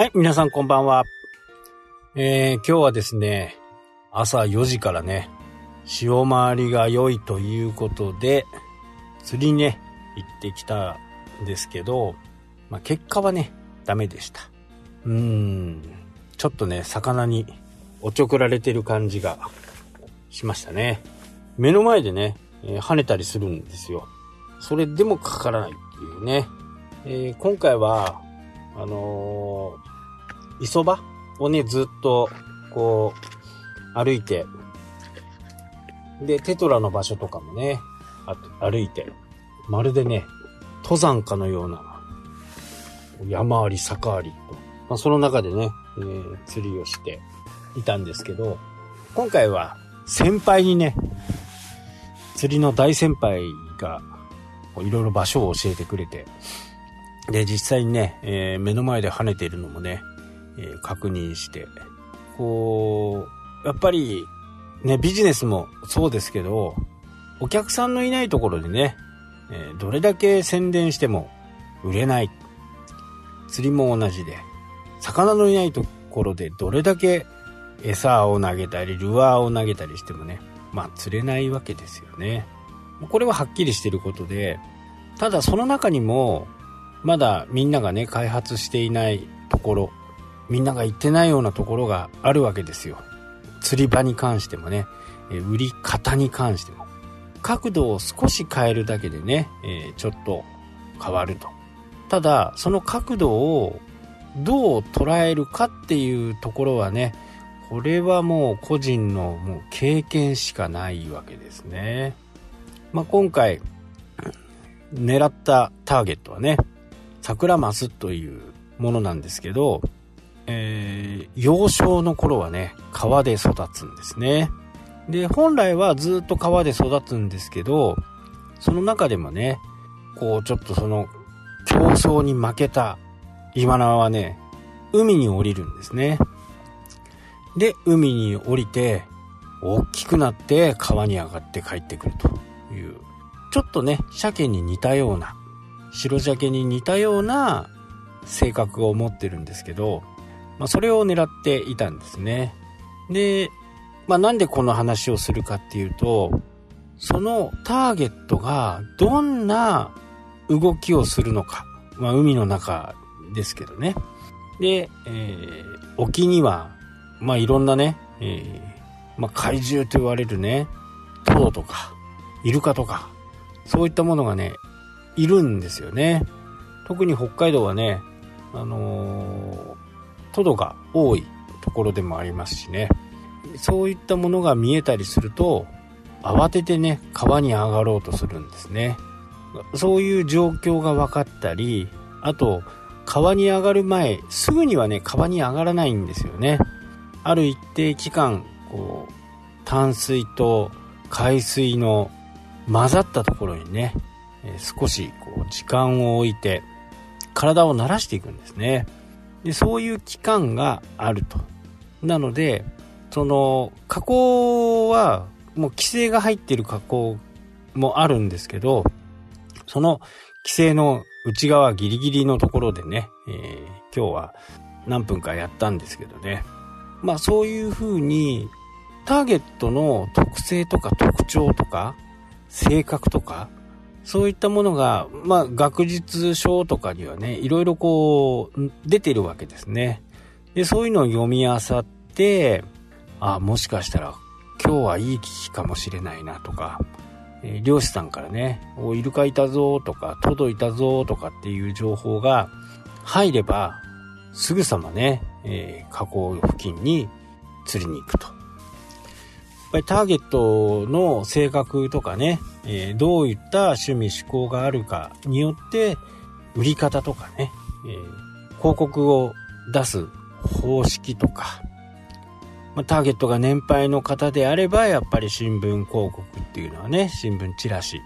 はい、皆さんこんばんは。えー、今日はですね、朝4時からね、潮回りが良いということで、釣りね、行ってきたんですけど、まあ、結果はね、ダメでした。うーん、ちょっとね、魚におちょくられてる感じがしましたね。目の前でね、えー、跳ねたりするんですよ。それでもかからないっていうね。えー、今回は、あのー、磯場をね、ずっと、こう、歩いて、で、テトラの場所とかもね、あ歩いて、まるでね、登山家のような、山あり坂ありと、まあ、その中でね、えー、釣りをしていたんですけど、今回は先輩にね、釣りの大先輩が、いろいろ場所を教えてくれて、で、実際にね、えー、目の前で跳ねているのもね、え、確認して、こう、やっぱり、ね、ビジネスもそうですけど、お客さんのいないところでね、え、どれだけ宣伝しても売れない。釣りも同じで、魚のいないところでどれだけ餌を投げたり、ルアーを投げたりしてもね、まあ釣れないわけですよね。これははっきりしてることで、ただその中にも、まだみんながね、開発していないところ、みんなが行ってないようなところがあるわけですよ。釣り場に関してもね、え売り方に関しても。角度を少し変えるだけでね、えちょっと変わると。ただ、その角度をどう捉えるかっていうところはね、これはもう個人のもう経験しかないわけですね。まあ、今回、狙ったターゲットはね、桜マスというものなんですけど、えー、幼少の頃はね、川で育つんですね。で、本来はずっと川で育つんですけど、その中でもね、こうちょっとその競争に負けたイワナはね、海に降りるんですね。で、海に降りて、大きくなって川に上がって帰ってくるという、ちょっとね、鮭に似たような白鮭に似たような性格を持ってるんですけど、まあ、それを狙っていたんですね。で、まあ、なんでこの話をするかっていうと、そのターゲットがどんな動きをするのか、まあ、海の中ですけどね。で、えー、沖には、まあ、いろんなね、えー、まあ、怪獣と言われるね、トドとか、イルカとか、そういったものがね、いるんですよね。特に北海道はね、あの、トドが多いところでもありますしね。そういったものが見えたりすると、慌ててね、川に上がろうとするんですね。そういう状況が分かったり、あと、川に上がる前、すぐにはね、川に上がらないんですよね。ある一定期間、こう、淡水と海水の混ざったところにね、少しこう時間を置いて体を慣らしていくんですねでそういう期間があると。なのでその加工はもう規制が入っている加工もあるんですけどその規制の内側ギリギリのところでね、えー、今日は何分かやったんですけどね。まあそういう風にターゲットの特性とか特徴とか性格とかそういったものが、まあ、学術書とかにはね、いろいろこう、出てるわけですね。で、そういうのを読み漁って、あ、もしかしたら今日はいい日かもしれないなとか、えー、漁師さんからね、お、イルカいたぞとか、トドいたぞとかっていう情報が入れば、すぐさまね、えー、河口付近に釣りに行くと。っぱりターゲットの性格とかね、えー、どういった趣味思考があるかによって、売り方とかね、えー、広告を出す方式とか、まあ、ターゲットが年配の方であれば、やっぱり新聞広告っていうのはね、新聞チラシっ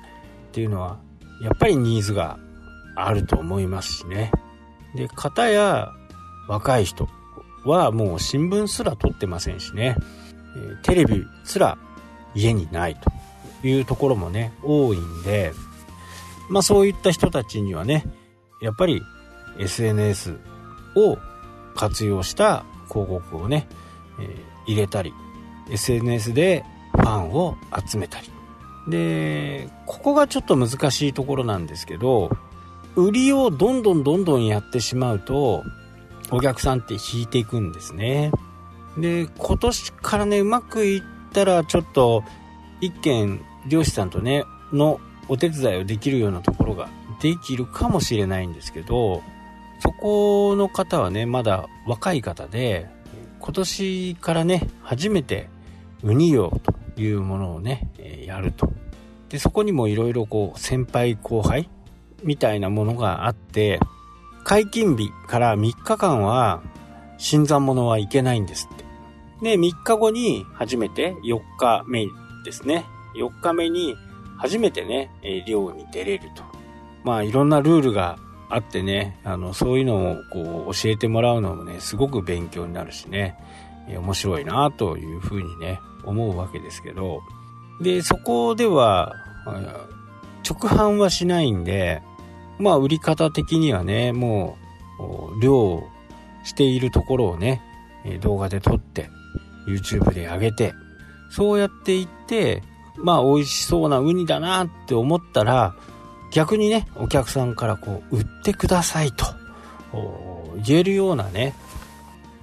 ていうのは、やっぱりニーズがあると思いますしね。で、方や若い人はもう新聞すら撮ってませんしね。えテレビすら家にないというところもね、多いんで、まあそういった人たちにはね、やっぱり SNS を活用した広告をね、えー、入れたり SNS でファンを集めたり。でここがちょっと難しいところなんですけど売りをどんどんどんどんやってしまうとお客さんって引いていくんですね。で今年からねうまくいったらちょっと一軒漁師さんとねのお手伝いをできるようなところができるかもしれないんですけどそこの方はねまだ若い方で今年からね初めてウニ漁というものをね、やると。で、そこにもいろいろこう、先輩後輩みたいなものがあって、解禁日から3日間は、新参者はいけないんですって。で、3日後に初めて4日目ですね。4日目に初めてね、え漁に出れると。まあいろんなルールがあってね、あの、そういうのをこう教えてもらうのもね、すごく勉強になるしね、面白いなというふうにね、思うわけですけど、で、そこでは、直販はしないんで、まあ売り方的にはね、もう、量しているところをね、動画で撮って、YouTube で上げて、そうやっていって、まあ美味しそうなウニだなって思ったら、逆にね、お客さんからこう、売ってくださいと、言えるようなね、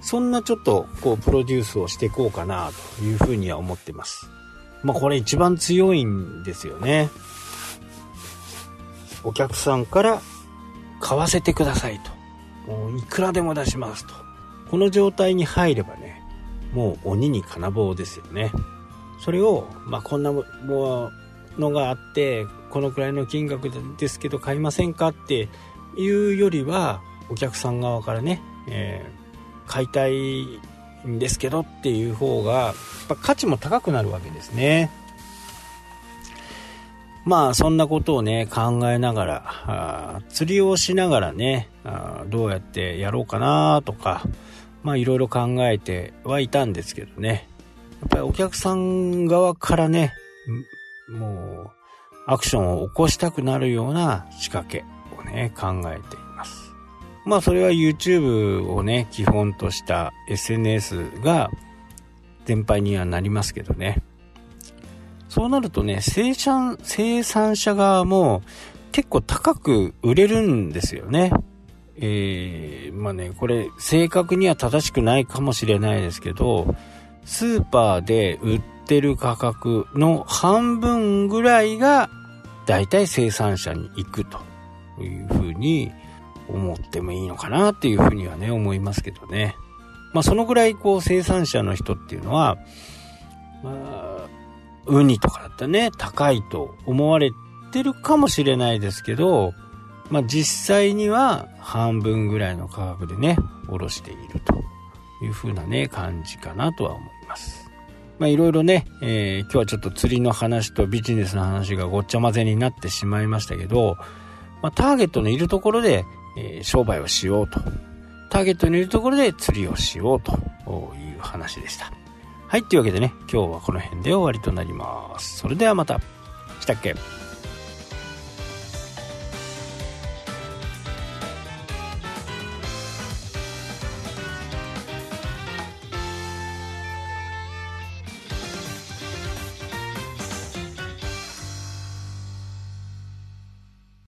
そんなちょっとこうプロデュースをしていこうかなというふうには思ってます。まあこれ一番強いんですよね。お客さんから買わせてくださいと。もういくらでも出しますと。この状態に入ればね、もう鬼に金棒ですよね。それを、まあこんなものがあって、このくらいの金額ですけど買いませんかっていうよりは、お客さん側からね、えー買いたいんですけどっていう方が、やっぱ価値も高くなるわけですね。まあそんなことをね考えながら釣りをしながらねあどうやってやろうかなとかまあいろいろ考えてはいたんですけどねやっぱりお客さん側からねもうアクションを起こしたくなるような仕掛けをね考えていまあそれは YouTube をね、基本とした SNS が全般にはなりますけどね。そうなるとね、生産、生産者側も結構高く売れるんですよね。えー、まあね、これ正確には正しくないかもしれないですけど、スーパーで売ってる価格の半分ぐらいが大体生産者に行くというふうに思ってもいいのかなっていうふうにはね、思いますけどね。まあそのぐらいこう生産者の人っていうのは、まあ、ウニとかだったらね、高いと思われてるかもしれないですけど、まあ実際には半分ぐらいの価格でね、おろしているというふうなね、感じかなとは思います。まあいろいろね、えー、今日はちょっと釣りの話とビジネスの話がごっちゃ混ぜになってしまいましたけど、まあターゲットのいるところでえー、商売をしようと。ターゲットにいるところで釣りをしようという話でした。はい、というわけでね、今日はこの辺で終わりとなります。それではまた。したっけ？